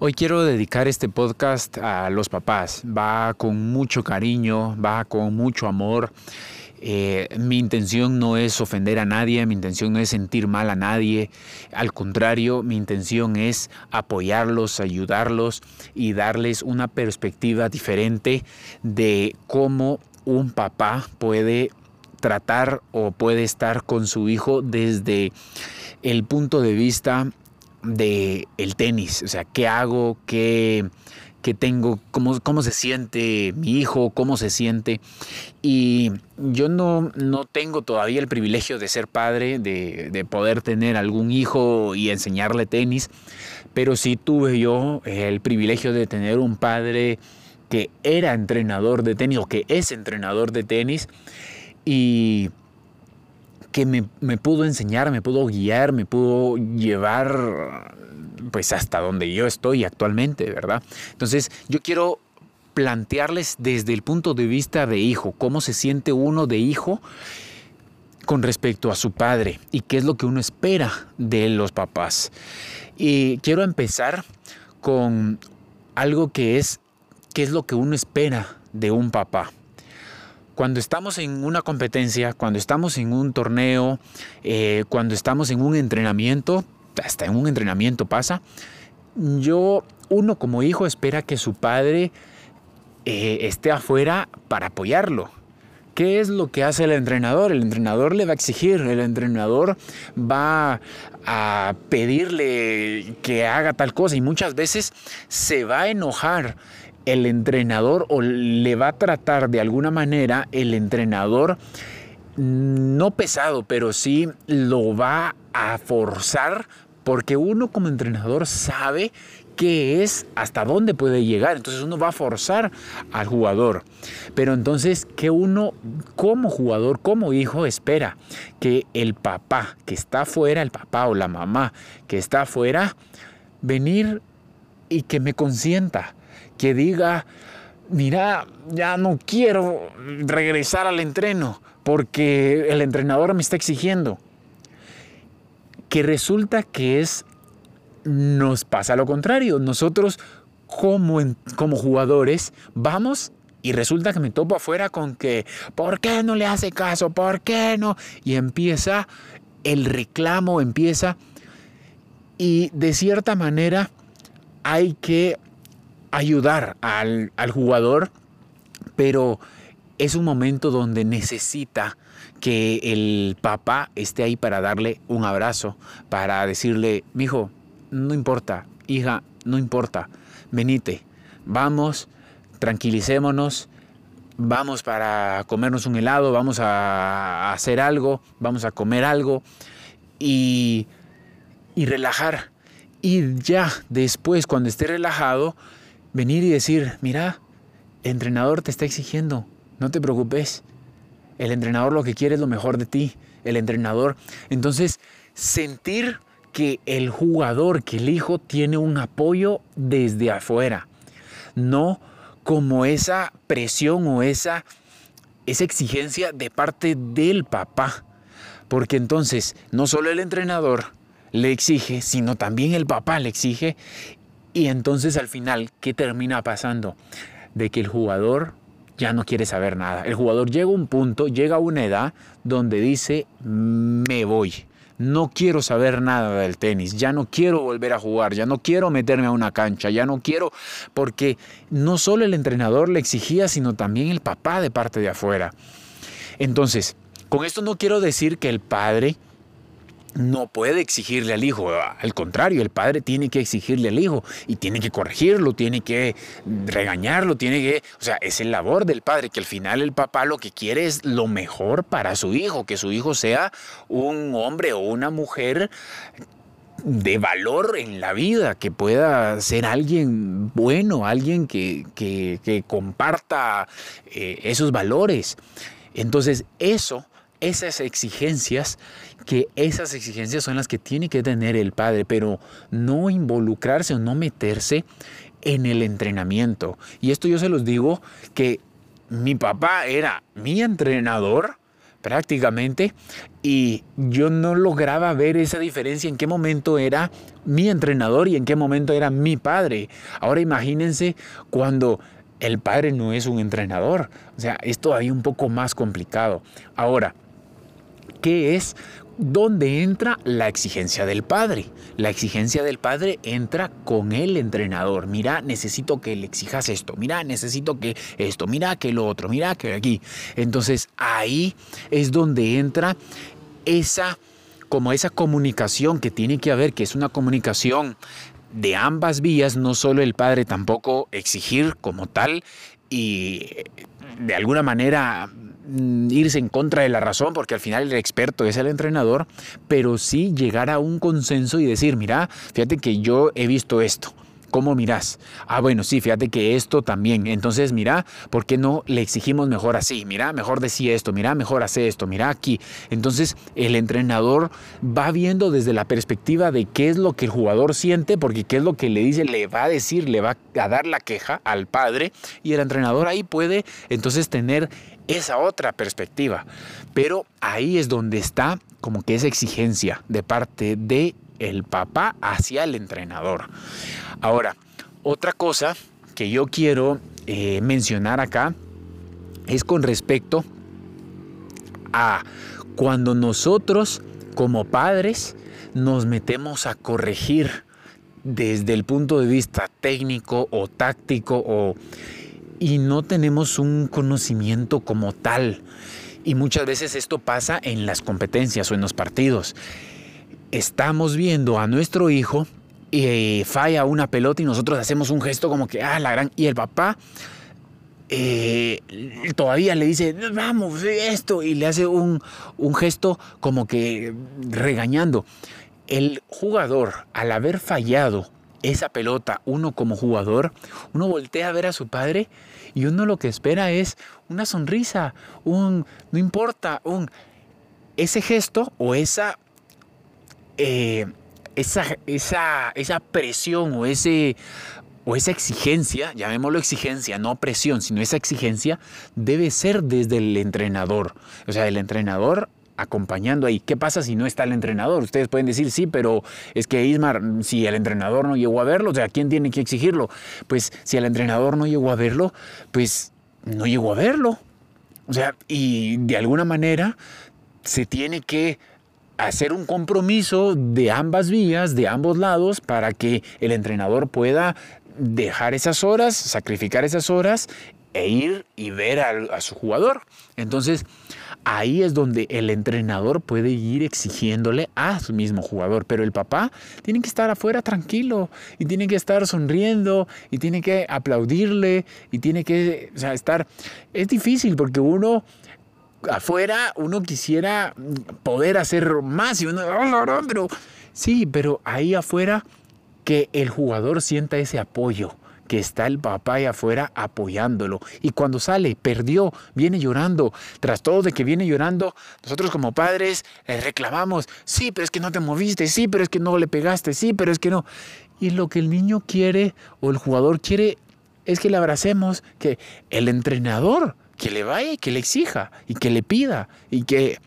Hoy quiero dedicar este podcast a los papás. Va con mucho cariño, va con mucho amor. Eh, mi intención no es ofender a nadie, mi intención no es sentir mal a nadie. Al contrario, mi intención es apoyarlos, ayudarlos y darles una perspectiva diferente de cómo un papá puede tratar o puede estar con su hijo desde el punto de vista de el tenis, o sea, qué hago, qué, tengo, cómo, cómo se siente mi hijo, cómo se siente. Y yo no, no tengo todavía el privilegio de ser padre, de, de, poder tener algún hijo y enseñarle tenis, pero sí tuve yo el privilegio de tener un padre que era entrenador de tenis o que es entrenador de tenis y que me, pudo enseñar, me pudo guiar, me pudo llevar pues hasta donde yo estoy actualmente, ¿verdad? Entonces yo quiero plantearles desde el punto de vista de hijo, cómo se siente uno de hijo con respecto a su padre y qué es lo que uno espera de los papás. Y quiero empezar con algo que es qué es lo que uno espera de un papá cuando estamos en una competencia, cuando estamos en un torneo, eh, cuando estamos en un entrenamiento, hasta en un entrenamiento pasa, yo, uno como hijo espera que su padre eh, esté afuera para apoyarlo. ¿Qué es lo que hace el entrenador? El entrenador le va a exigir, el entrenador va a pedirle que haga tal cosa y muchas veces se va a enojar el entrenador o le va a tratar de alguna manera el entrenador no pesado, pero sí lo va a forzar porque uno como entrenador sabe qué es, hasta dónde puede llegar. Entonces uno va a forzar al jugador. Pero entonces, ¿qué uno como jugador, como hijo, espera? Que el papá que está afuera, el papá o la mamá que está afuera, venir y que me consienta que diga, mira, ya no quiero regresar al entreno porque el entrenador me está exigiendo. Que resulta que es, nos pasa lo contrario. Nosotros como, como jugadores vamos y resulta que me topo afuera con que, ¿por qué no le hace caso? ¿Por qué no? Y empieza el reclamo, empieza... Y de cierta manera hay que ayudar al, jugador, pero es un momento donde necesita que el papá esté ahí para darle un abrazo, para decirle, hijo, no importa, hija, no importa, venite, vamos, tranquilicémonos, vamos para comernos un helado, vamos a hacer algo, vamos a comer algo y, y relajar. Y ya después, cuando esté relajado, venir y decir, mira, el entrenador te está exigiendo, no te preocupes. El entrenador lo que quiere es lo mejor de ti. El entrenador. Entonces, sentir que el jugador, que el hijo tiene un apoyo desde afuera. No como esa presión o esa, esa exigencia de parte del papá. Porque entonces no solo el entrenador le exige, sino también el papá le exige y entonces al final, ¿qué termina pasando? De que el jugador ya no quiere saber nada. El jugador llega a un punto, llega a una edad donde dice, me voy. No quiero saber nada del tenis, ya no quiero volver a jugar, ya no quiero meterme a una cancha, ya no quiero, porque no solo el entrenador le exigía, sino también el papá de parte de afuera. Entonces, con esto no quiero decir que el padre no puede exigirle al hijo. Al contrario, el padre tiene que exigirle al hijo y tiene que corregirlo, tiene que regañarlo, tiene que... O sea, es el labor del padre, que al final el papá lo que quiere es lo mejor para su hijo, que su hijo sea un hombre o una mujer de valor en la vida, que pueda ser alguien bueno, alguien que, comparta eh, esos valores. Entonces, eso esas exigencias, que esas exigencias son las que tiene que tener el padre, pero no involucrarse o no meterse en el entrenamiento. Y esto yo se los digo que mi papá era mi entrenador, prácticamente, y yo no lograba ver esa diferencia en qué momento era mi entrenador y en qué momento era mi padre. Ahora imagínense cuando el padre no es un entrenador. O sea, es todavía un poco más complicado. Ahora, ¿qué es ¿Dónde entra la exigencia del padre? La exigencia del padre entra con el entrenador. Mira, necesito que le exijas esto. Mira, necesito que esto. Mira que lo otro. Mira que aquí. Entonces ahí es donde entra esa como esa comunicación que tiene que haber, que es una comunicación de ambas vías, no solo el padre tampoco exigir como tal y de alguna manera irse en contra de la razón, porque al final el experto es el entrenador, pero sí llegar a un consenso y decir, mira, fíjate que yo he visto esto, ¿Cómo mirás? Ah, bueno, sí, fíjate que esto también. Entonces, mira, ¿por qué no le exigimos mejor así? Mira, mejor decía esto, mira, mejor hace esto, mira aquí. Entonces, el entrenador va viendo desde la perspectiva de qué es lo que el jugador siente, porque qué es lo que le dice, le va a decir, le va a dar la queja al padre, y el entrenador ahí puede entonces tener esa otra perspectiva. Pero ahí es donde está como que esa exigencia de parte de el papá hacia el entrenador. Ahora, otra cosa que yo quiero eh, mencionar acá es con respecto a cuando nosotros como padres nos metemos a corregir desde el punto de vista técnico o táctico o, y no tenemos un conocimiento como tal. Y muchas veces esto pasa en las competencias o en los partidos. Estamos viendo a nuestro hijo y falla una pelota y nosotros hacemos un gesto como que, ah, la gran... Y el papá eh, todavía le dice, vamos, esto, y le hace un, un gesto como que regañando. El jugador, al haber fallado esa pelota, uno como jugador, uno voltea a ver a su padre y uno lo que espera es una sonrisa, un, no importa, un, ese gesto o esa... Eh, esa, esa, esa presión o, ese, o esa exigencia, llamémoslo exigencia, no presión, sino esa exigencia, debe ser desde el entrenador. O sea, el entrenador acompañando ahí. ¿Qué pasa si no está el entrenador? Ustedes pueden decir, sí, pero es que Ismar, si el entrenador no llegó a verlo, o sea, ¿quién tiene que exigirlo? Pues si el entrenador no llegó a verlo, pues no llegó a verlo. O sea, y de alguna manera se tiene que hacer un compromiso de ambas vías, de ambos lados, para que el entrenador pueda dejar esas horas, sacrificar esas horas e ir y ver a, su jugador. Entonces, ahí es donde el entrenador puede ir exigiéndole a su mismo jugador, pero el papá tiene que estar afuera tranquilo y tiene que estar sonriendo y tiene que aplaudirle y tiene que estar... Es difícil porque uno afuera uno quisiera poder hacer más y uno, oh, sí, pero ahí afuera que el jugador sienta ese apoyo, que está el papá ahí afuera apoyándolo. Y cuando sale, perdió, viene llorando. Tras todo de que viene llorando, nosotros como padres le reclamamos, sí, pero es que no te moviste, sí, pero es que no le pegaste, sí, pero es que no. Y lo que el niño quiere o el jugador quiere es que le abracemos, que el entrenador que le vaya y que le exija y que le pida y que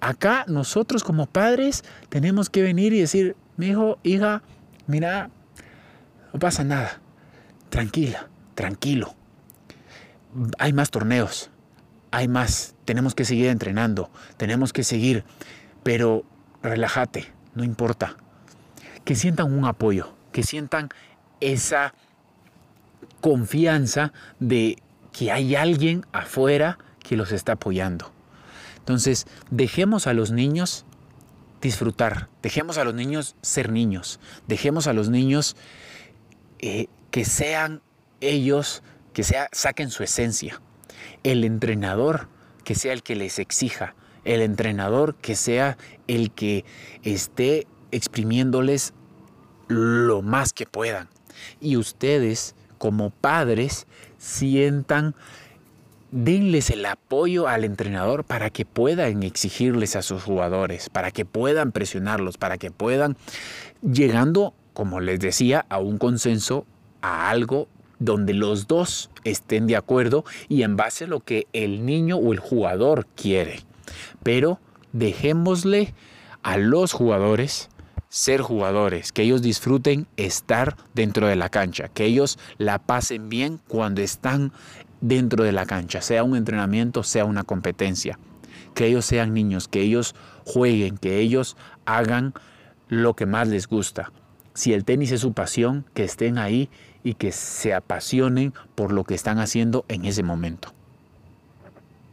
acá nosotros como padres tenemos que venir y decir, mi hijo, hija, mira, no pasa nada, tranquila, tranquilo. Hay más torneos, hay más, tenemos que seguir entrenando, tenemos que seguir, pero relájate, no importa. Que sientan un apoyo, que sientan esa confianza de que hay alguien afuera que los está apoyando. Entonces, dejemos a los niños disfrutar, dejemos a los niños ser niños, dejemos a los niños eh, que sean ellos, que sea, saquen su esencia. El entrenador que sea el que les exija, el entrenador que sea el que esté exprimiéndoles lo más que puedan. Y ustedes, como padres, sientan, denles el apoyo al entrenador para que puedan exigirles a sus jugadores, para que puedan presionarlos, para que puedan, llegando, como les decía, a un consenso, a algo donde los dos estén de acuerdo y en base a lo que el niño o el jugador quiere. pero dejémosle a los jugadores ser jugadores, que ellos disfruten estar dentro de la cancha, que ellos la pasen bien cuando están dentro de la cancha, sea un entrenamiento, sea una competencia, que ellos sean niños, que ellos jueguen, que ellos hagan lo que más les gusta. Si el tenis es su pasión, que estén ahí y que se apasionen por lo que están haciendo en ese momento.